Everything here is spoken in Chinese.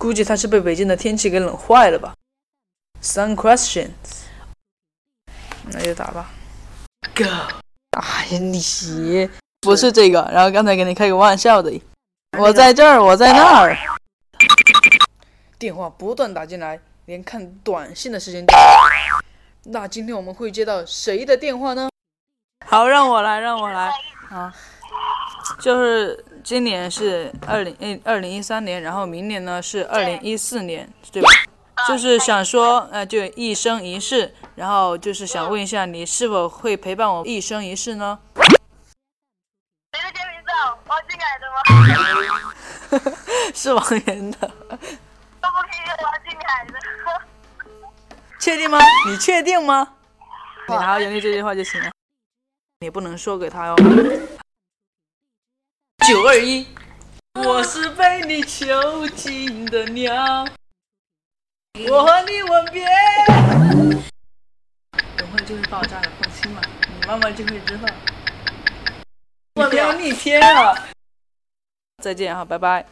估计他是被北京的天气给冷坏了吧。Some questions，那就打吧。Go。哎呀，你不是这个，然后刚才给你开个玩笑的。我在这儿，我在那儿。电话不断打进来，连看短信的时间都。那今天我们会接到谁的电话呢？好，让我来，让我来。啊，就是今年是二零一二零一三年，然后明年呢是二零一四年，对吧？就是想说，呃，就一生一世，然后就是想问一下，你是否会陪伴我一生一世呢？谁的签名照，王俊凯的吗？是王源的。都不可以王俊凯的。确定吗？你确定吗？你好好演绎这句话就行了，你不能说给他哟。九二一，我是被你囚禁的鸟。我和你吻别，等会就会爆炸的，放心吧，你慢慢就会知道。我要逆天了，再见哈，拜拜。